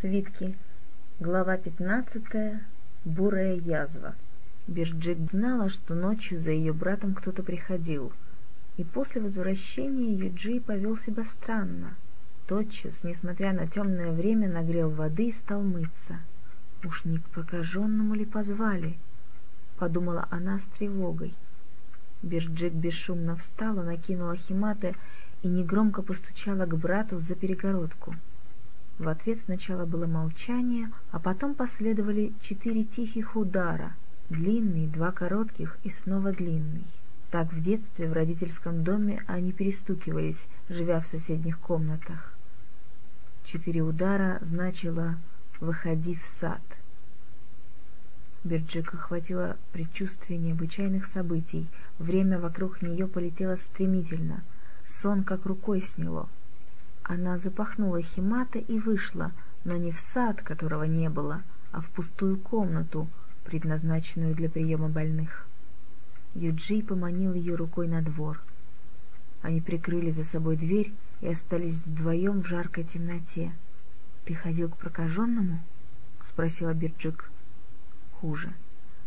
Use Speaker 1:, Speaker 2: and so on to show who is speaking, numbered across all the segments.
Speaker 1: Свитки. Глава 15. Бурая язва. Бирджик знала, что ночью за ее братом кто-то приходил, и после возвращения Юджи повел себя странно. Тотчас, несмотря на темное время, нагрел воды и стал мыться. «Уж не к прокаженному ли позвали?» — подумала она с тревогой. Бирджик бесшумно встала, накинула химаты и негромко постучала к брату за перегородку. В ответ сначала было молчание, а потом последовали четыре тихих удара, длинный, два коротких и снова длинный. Так в детстве в родительском доме они перестукивались, живя в соседних комнатах. Четыре удара значило «выходи в сад». Бирджик охватило предчувствие необычайных событий. Время вокруг нее полетело стремительно. Сон как рукой сняло. Она запахнула химата и вышла, но не в сад, которого не было, а в пустую комнату, предназначенную для приема больных. Юджи поманил ее рукой на двор. Они прикрыли за собой дверь и остались вдвоем в жаркой темноте. «Ты ходил к прокаженному?» — спросила Бирджик. «Хуже.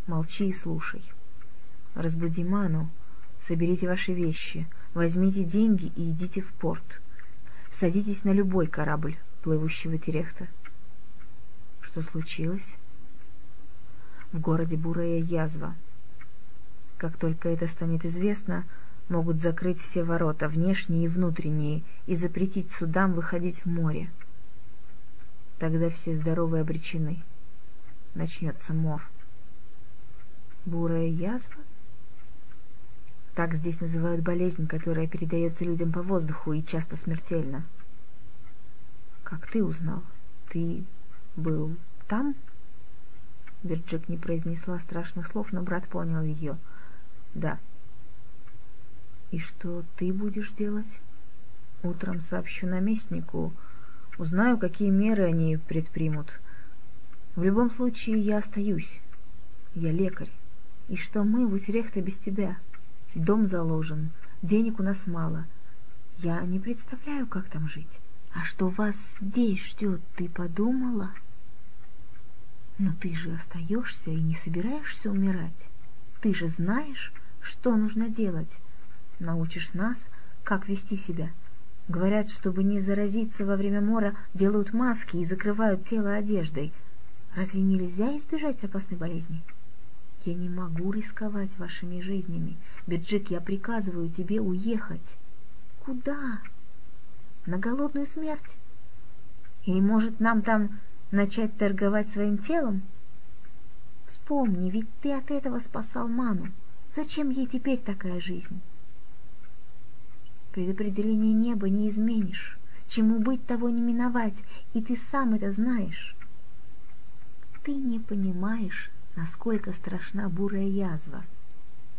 Speaker 1: Молчи и слушай. Разбуди Ману, соберите ваши вещи, возьмите деньги и идите в порт. Садитесь на любой корабль, плывущий в Терехта. Что случилось? В городе бурая язва. Как только это станет известно, могут закрыть все ворота, внешние и внутренние, и запретить судам выходить в море. Тогда все здоровые обречены. Начнется мор. Бурая язва? Так здесь называют болезнь, которая передается людям по воздуху и часто смертельно. Как ты узнал? Ты был там? Бирджик не произнесла страшных слов, но брат понял ее. Да. И что ты будешь делать? Утром сообщу наместнику, узнаю, какие меры они предпримут. В любом случае я остаюсь. Я лекарь. И что мы в Утерехте без тебя — Дом заложен, денег у нас мало. Я не представляю, как там жить. А что вас здесь ждет, ты подумала? Но ты же остаешься и не собираешься умирать. Ты же знаешь, что нужно делать. Научишь нас, как вести себя. Говорят, чтобы не заразиться во время мора, делают маски и закрывают тело одеждой. Разве нельзя избежать опасной болезни? Я не могу рисковать вашими жизнями. Бирджик, я приказываю тебе уехать. Куда? На голодную смерть? Или, может, нам там начать торговать своим телом? Вспомни, ведь ты от этого спасал Ману. Зачем ей теперь такая жизнь? Предопределение неба не изменишь. Чему быть, того не миновать, и ты сам это знаешь. Ты не понимаешь, насколько страшна бурая язва.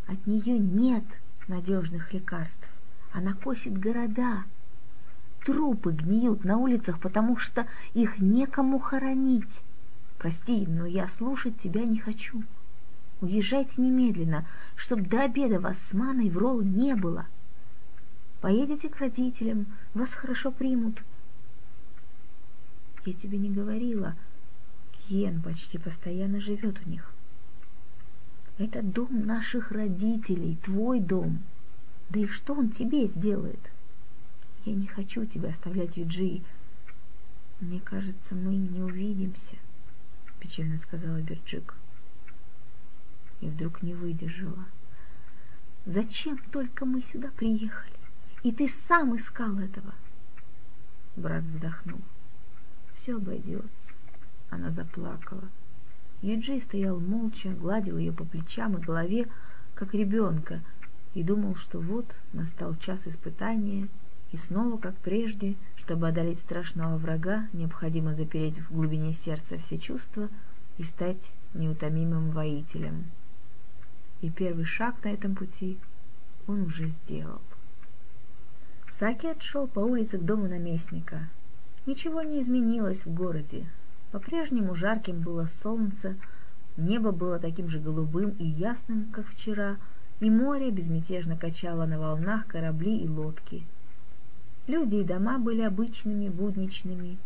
Speaker 1: От нее нет надежных лекарств. Она косит города. Трупы гниют на улицах, потому что их некому хоронить. Прости, но я слушать тебя не хочу. Уезжайте немедленно, чтоб до обеда вас с Маной в Ролл не было. Поедете к родителям, вас хорошо примут. Я тебе не говорила, Кьен почти постоянно живет у них. Это дом наших родителей, твой дом. Да и что он тебе сделает? Я не хочу тебя оставлять, Юджи. Мне кажется, мы не увидимся, печально сказала Берджик. И вдруг не выдержала. Зачем только мы сюда приехали? И ты сам искал этого. Брат вздохнул. Все обойдется. Она заплакала. Юджи стоял молча, гладил ее по плечам и голове, как ребенка, и думал, что вот настал час испытания, и снова, как прежде, чтобы одолеть страшного врага, необходимо запереть в глубине сердца все чувства и стать неутомимым воителем. И первый шаг на этом пути он уже сделал. Саки отшел по улице к дому наместника. Ничего не изменилось в городе. По-прежнему жарким было солнце, небо было таким же голубым и ясным, как вчера, и море безмятежно качало на волнах корабли и лодки. Люди и дома были обычными, будничными.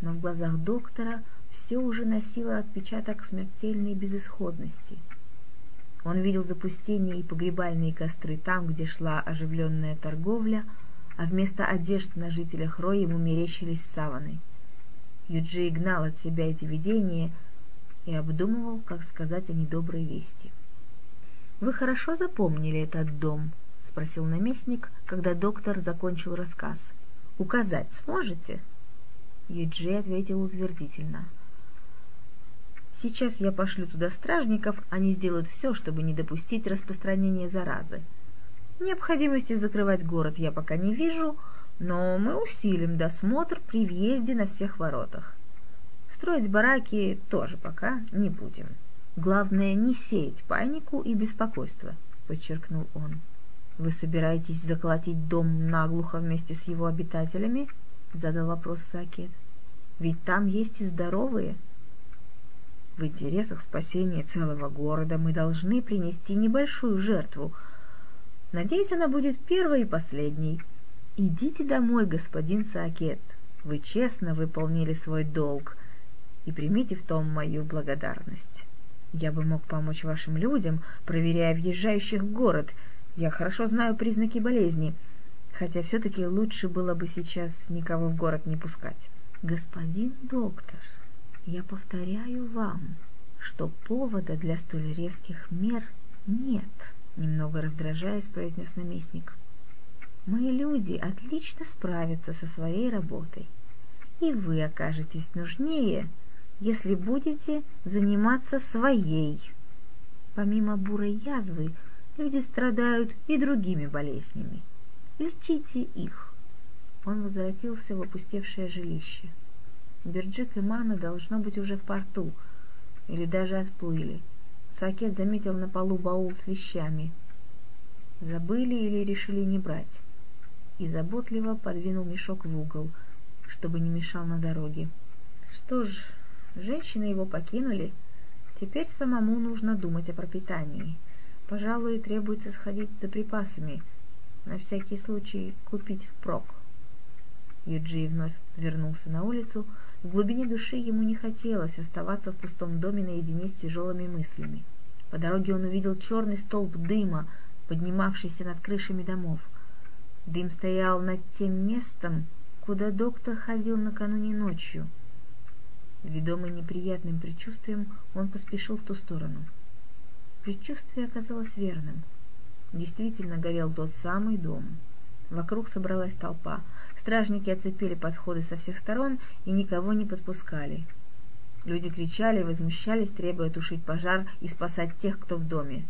Speaker 1: но в глазах доктора все уже носило отпечаток смертельной безысходности. Он видел запустение и погребальные костры там, где шла оживленная торговля, а вместо одежд на жителях Роя ему мерещились саваны. Юджи гнал от себя эти видения и обдумывал, как сказать о недоброй вести. «Вы хорошо запомнили этот дом?» — спросил наместник, когда доктор закончил рассказ. «Указать сможете?» Юджи ответил утвердительно. «Сейчас я пошлю туда стражников, они сделают все, чтобы не допустить распространения заразы. Необходимости закрывать город я пока не вижу, но мы усилим досмотр при въезде на всех воротах. Строить бараки тоже пока не будем. Главное, не сеять панику и беспокойство», — подчеркнул он. «Вы собираетесь заколотить дом наглухо вместе с его обитателями?» — задал вопрос Сакет. «Ведь там есть и здоровые». «В интересах спасения целого города мы должны принести небольшую жертву. Надеюсь, она будет первой и последней. Идите домой, господин Сакет. Вы честно выполнили свой долг и примите в том мою благодарность. Я бы мог помочь вашим людям, проверяя въезжающих в город. Я хорошо знаю признаки болезни» хотя все-таки лучше было бы сейчас никого в город не пускать. Господин доктор, я повторяю вам, что повода для столь резких мер нет, немного раздражаясь, произнес наместник. Мои люди отлично справятся со своей работой, и вы окажетесь нужнее, если будете заниматься своей. Помимо бурой язвы, люди страдают и другими болезнями. Лечите их!» Он возвратился в опустевшее жилище. Берджик и Мана должно быть уже в порту, или даже отплыли. Сакет заметил на полу баул с вещами. Забыли или решили не брать. И заботливо подвинул мешок в угол, чтобы не мешал на дороге. Что ж, женщины его покинули. Теперь самому нужно думать о пропитании. Пожалуй, требуется сходить за припасами — на всякий случай купить впрок. Юджи вновь вернулся на улицу. В глубине души ему не хотелось оставаться в пустом доме наедине с тяжелыми мыслями. По дороге он увидел черный столб дыма, поднимавшийся над крышами домов. Дым стоял над тем местом, куда доктор ходил накануне ночью. Ведомый неприятным предчувствием, он поспешил в ту сторону. Предчувствие оказалось верным — Действительно горел тот самый дом. Вокруг собралась толпа. Стражники оцепили подходы со всех сторон и никого не подпускали. Люди кричали возмущались, требуя тушить пожар и спасать тех, кто в доме.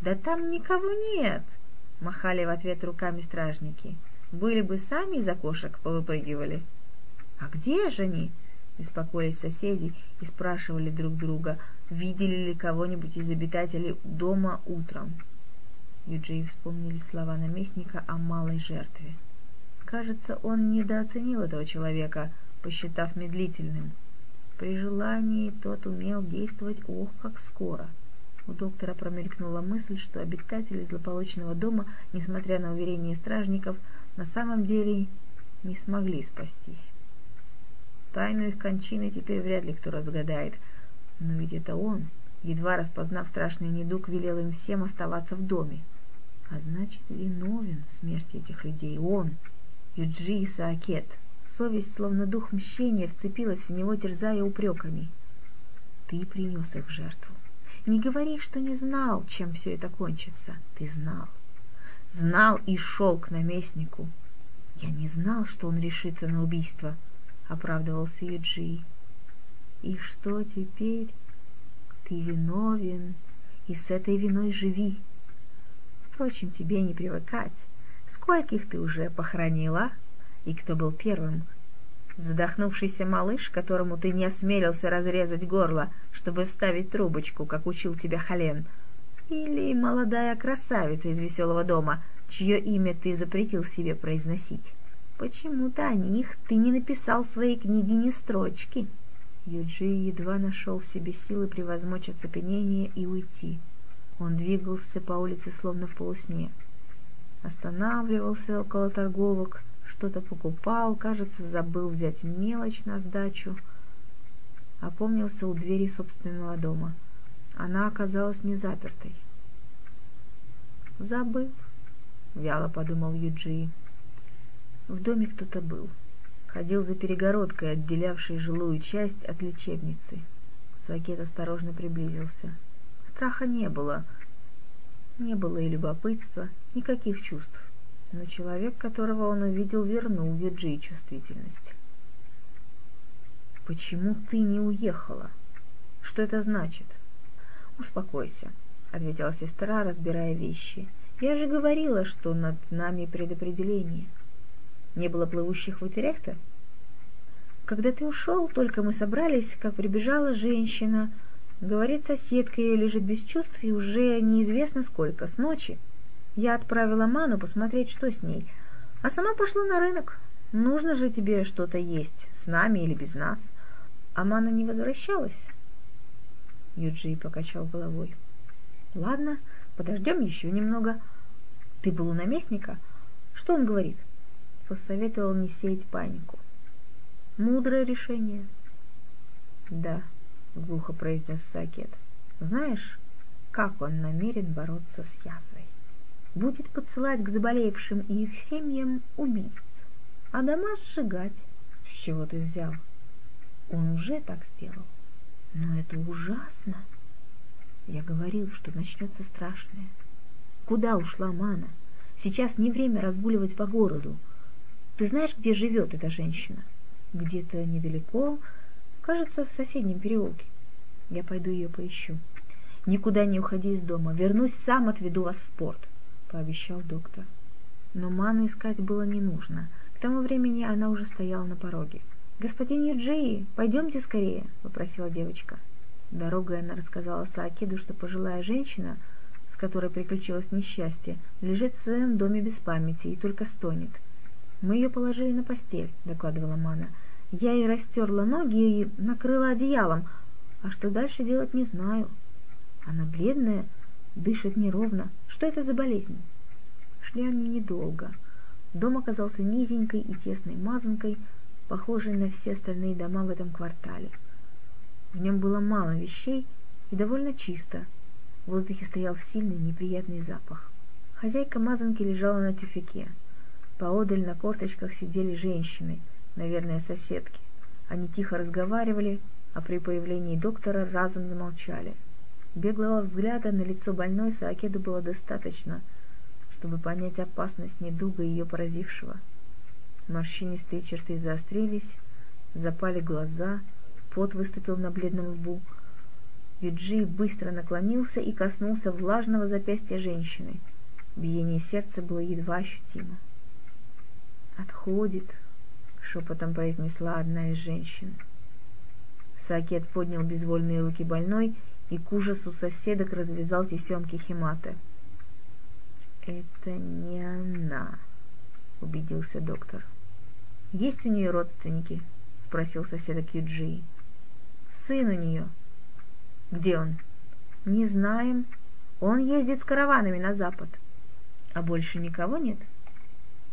Speaker 1: «Да там никого нет!» — махали в ответ руками стражники. «Были бы сами из окошек повыпрыгивали». «А где же они?» — беспокоились соседи и спрашивали друг друга, видели ли кого-нибудь из обитателей дома утром. Юджи вспомнили слова наместника о малой жертве. Кажется, он недооценил этого человека, посчитав медлительным. При желании тот умел действовать ох, как скоро. У доктора промелькнула мысль, что обитатели злополучного дома, несмотря на уверение стражников, на самом деле не смогли спастись. Тайну их кончины теперь вряд ли кто разгадает, но ведь это он, едва распознав страшный недуг, велел им всем оставаться в доме. А значит, виновен в смерти этих людей он, Юджи Исаакет. Совесть, словно дух мщения, вцепилась в него, терзая упреками. Ты принес их в жертву. Не говори, что не знал, чем все это кончится. Ты знал. Знал и шел к наместнику. Я не знал, что он решится на убийство, оправдывался Юджи. И что теперь? Ты виновен, и с этой виной живи. Впрочем, тебе не привыкать. Скольких ты уже похоронила? И кто был первым? Задохнувшийся малыш, которому ты не осмелился разрезать горло, чтобы вставить трубочку, как учил тебя Хален? Или молодая красавица из веселого дома, чье имя ты запретил себе произносить? Почему-то о них ты не написал в своей книге ни строчки. Юджи едва нашел в себе силы превозмочь оцепенение и уйти. Он двигался по улице словно в полусне. Останавливался около торговок, что-то покупал, кажется, забыл взять мелочь на сдачу. Опомнился у двери собственного дома. Она оказалась не запертой. «Забыл», — вяло подумал Юджи. В доме кто-то был. Ходил за перегородкой, отделявшей жилую часть от лечебницы. Сакет осторожно приблизился. Страха не было. Не было и любопытства, никаких чувств. Но человек, которого он увидел, вернул Юджи чувствительность. «Почему ты не уехала? Что это значит?» «Успокойся», — ответила сестра, разбирая вещи. «Я же говорила, что над нами предопределение. Не было плывущих в Утерехте?» «Когда ты ушел, только мы собрались, как прибежала женщина. Говорит, соседка ее лежит без чувств, и уже неизвестно сколько, с ночи. Я отправила Ману посмотреть, что с ней, а сама пошла на рынок. Нужно же тебе что-то есть, с нами или без нас. А Мана не возвращалась?» Юджи покачал головой. Ладно, подождем еще немного. Ты был у наместника? Что он говорит? Посоветовал не сеять панику. Мудрое решение. Да, глухо произнес Сакет. Знаешь, как он намерен бороться с язвой? Будет подсылать к заболевшим и их семьям убийц, а дома сжигать. С чего ты взял? Он уже так сделал. Но это ужасно. Я говорил, что начнется страшное. Куда ушла Мана? Сейчас не время разгуливать по городу. Ты знаешь, где живет эта женщина? Где-то недалеко, кажется, в соседнем переулке. Я пойду ее поищу. Никуда не уходи из дома. Вернусь сам, отведу вас в порт, пообещал доктор. Но Ману искать было не нужно. К тому времени она уже стояла на пороге. «Господин Юджии, пойдемте скорее», — попросила девочка. Дорогой она рассказала Саакиду, что пожилая женщина, с которой приключилось несчастье, лежит в своем доме без памяти и только стонет. «Мы ее положили на постель», — докладывала Мана. «Я ей растерла ноги и накрыла одеялом, а что дальше делать не знаю. Она бледная, дышит неровно. Что это за болезнь?» Шли они недолго. Дом оказался низенькой и тесной мазанкой, похожий на все остальные дома в этом квартале. В нем было мало вещей и довольно чисто. В воздухе стоял сильный неприятный запах. Хозяйка мазанки лежала на тюфяке. Поодаль на корточках сидели женщины, наверное, соседки. Они тихо разговаривали, а при появлении доктора разом замолчали. Беглого взгляда на лицо больной Саакеду было достаточно, чтобы понять опасность недуга ее поразившего – Морщинистые черты заострились, запали глаза, пот выступил на бледном лбу. Юджи быстро наклонился и коснулся влажного запястья женщины. Биение сердца было едва ощутимо. «Отходит», — шепотом произнесла одна из женщин. Сакет поднял безвольные руки больной и к ужасу соседок развязал тесемки химаты. «Это не она», — убедился доктор. «Есть у нее родственники?» — спросил соседа Юджи. «Сын у нее». «Где он?» «Не знаем. Он ездит с караванами на запад». «А больше никого нет?»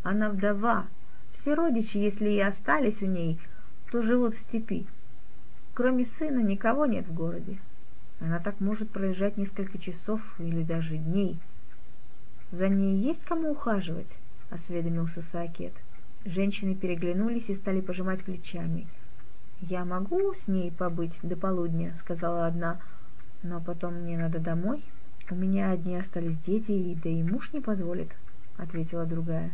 Speaker 1: «Она вдова. Все родичи, если и остались у ней, то живут в степи. Кроме сына никого нет в городе. Она так может проезжать несколько часов или даже дней». «За ней есть кому ухаживать?» — осведомился Саакет. — Женщины переглянулись и стали пожимать плечами. «Я могу с ней побыть до полудня», — сказала одна, — «но потом мне надо домой. У меня одни остались дети, и да и муж не позволит», — ответила другая.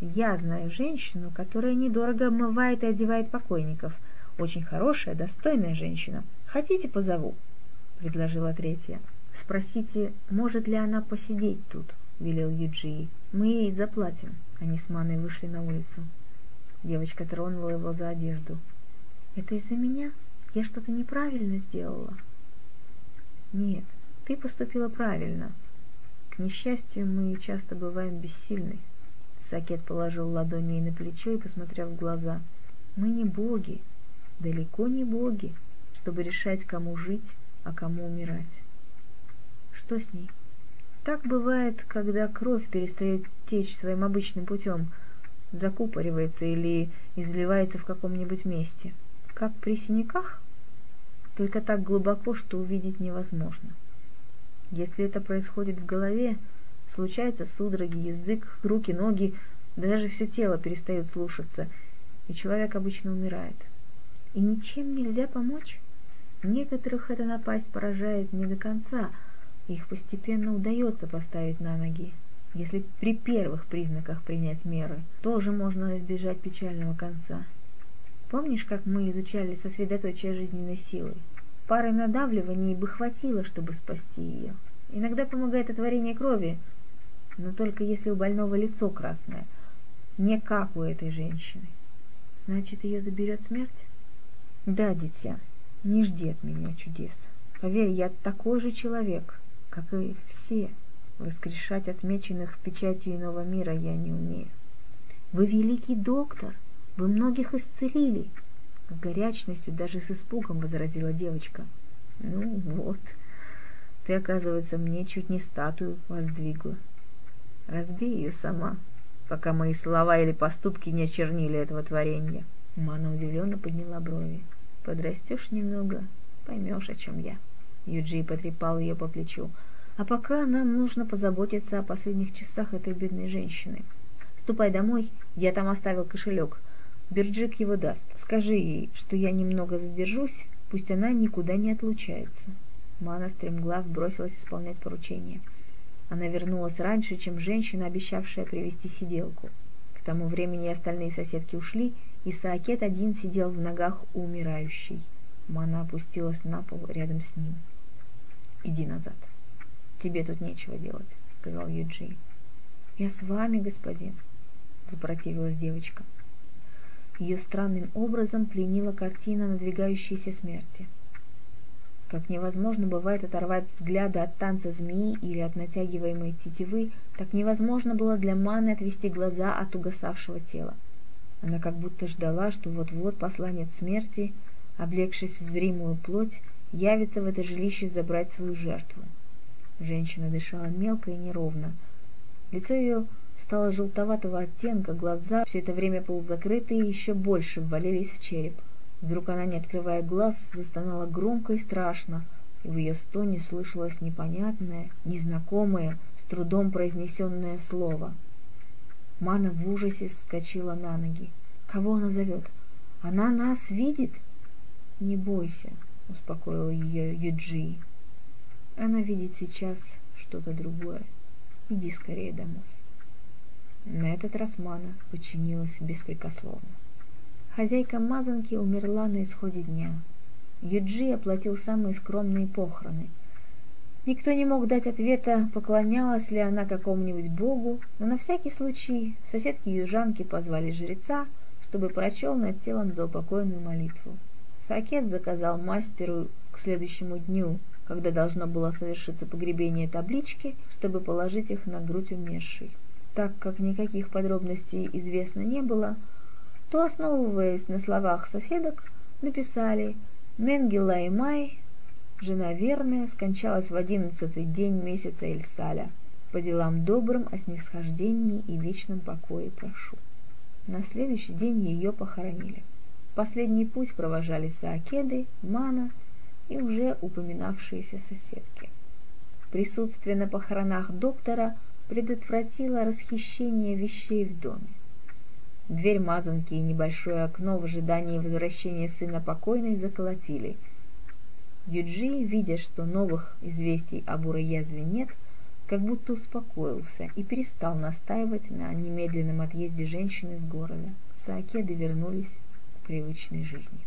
Speaker 1: «Я знаю женщину, которая недорого обмывает и одевает покойников. Очень хорошая, достойная женщина. Хотите, позову?» — предложила третья. «Спросите, может ли она посидеть тут?» — велел Юджии. «Мы ей заплатим». Они с Маной вышли на улицу. Девочка тронула его за одежду. «Это из-за меня? Я что-то неправильно сделала?» «Нет, ты поступила правильно. К несчастью, мы часто бываем бессильны». Сакет положил ладонь ей на плечо и посмотрел в глаза. «Мы не боги, далеко не боги, чтобы решать, кому жить, а кому умирать». «Что с ней?» Так бывает, когда кровь перестает течь своим обычным путем. закупоривается или изливается в каком-нибудь месте. Как при синяках, только так глубоко, что увидеть невозможно. Если это происходит в голове, случаются судороги, язык, руки, ноги, даже все тело перестает слушаться, и человек обычно умирает. И ничем нельзя помочь. Некоторых эта напасть поражает не до конца, их постепенно удается поставить на ноги. Если при первых признаках принять меры, тоже можно избежать печального конца. Помнишь, как мы изучали сосредоточие жизненной силы? Пары надавливаний бы хватило, чтобы спасти ее. Иногда помогает отворение крови, но только если у больного лицо красное, не как у этой женщины. Значит, ее заберет смерть? Да, дитя, не жди от меня чудес. Поверь, я такой же человек, как и все. Воскрешать отмеченных печатью иного мира я не умею. Вы великий доктор, вы многих исцелили, с горячностью, даже с испугом возразила девочка. Ну вот, ты, оказывается, мне чуть не статую воздвигла. Разбей ее сама, пока мои слова или поступки не очернили этого творения. Мана удивленно подняла брови. Подрастешь немного, поймешь, о чем я. Юджи потрепал ее по плечу. А пока нам нужно позаботиться о последних часах этой бедной женщины. Ступай домой, я там оставил кошелек. Берджик его даст. Скажи ей, что я немного задержусь, пусть она никуда не отлучается. Мана стремглав бросилась исполнять поручение. Она вернулась раньше, чем женщина, обещавшая привести сиделку. К тому времени остальные соседки ушли, и Саакет один сидел в ногах у умирающей. Мана опустилась на пол рядом с ним. «Иди назад. Тебе тут нечего делать», — сказал Юджи. «Я с вами, господин», — запротивилась девочка. Ее странным образом пленила картина надвигающейся смерти. Как невозможно бывает оторвать взгляды от танца змеи или от натягиваемой тетивы, так невозможно было для Маны отвести глаза от угасавшего тела. Она как будто ждала, что вот-вот посланец смерти, облегшись в зримую плоть, явится в это жилище забрать свою жертву. Женщина дышала мелко и неровно. Лицо ее стало желтоватого оттенка, глаза, все это время полузакрытые, еще больше ввалились в череп. Вдруг она, не открывая глаз, застонала громко и страшно, и в ее стоне слышалось непонятное, незнакомое, с трудом произнесенное слово. Мана в ужасе вскочила на ноги. Кого она зовет? Она нас видит? Не бойся, успокоил ее Юджи. Она видит сейчас что-то другое. Иди скорее домой. На этот раз Мана подчинилась беспрекословно. Хозяйка мазанки умерла на исходе дня. Юджи оплатил самые скромные похороны. Никто не мог дать ответа, поклонялась ли она какому-нибудь богу, но на всякий случай соседки-южанки позвали жреца, чтобы прочел над телом заупокойную молитву. Сакет заказал мастеру к следующему дню, когда должно было совершиться погребение таблички, чтобы положить их на грудь умершей так как никаких подробностей известно не было, то, основываясь на словах соседок, написали «Менгела и Май, жена верная, скончалась в одиннадцатый день месяца Эльсаля. По делам добрым о снисхождении и вечном покое прошу». На следующий день ее похоронили. Последний путь провожали Саакеды, Мана и уже упоминавшиеся соседки. Присутствие на похоронах доктора – предотвратила расхищение вещей в доме. Дверь мазанки и небольшое окно в ожидании возвращения сына покойной заколотили. Юджи, видя, что новых известий об уроязве нет, как будто успокоился и перестал настаивать на немедленном отъезде женщины из города. Саакеды вернулись к привычной жизни.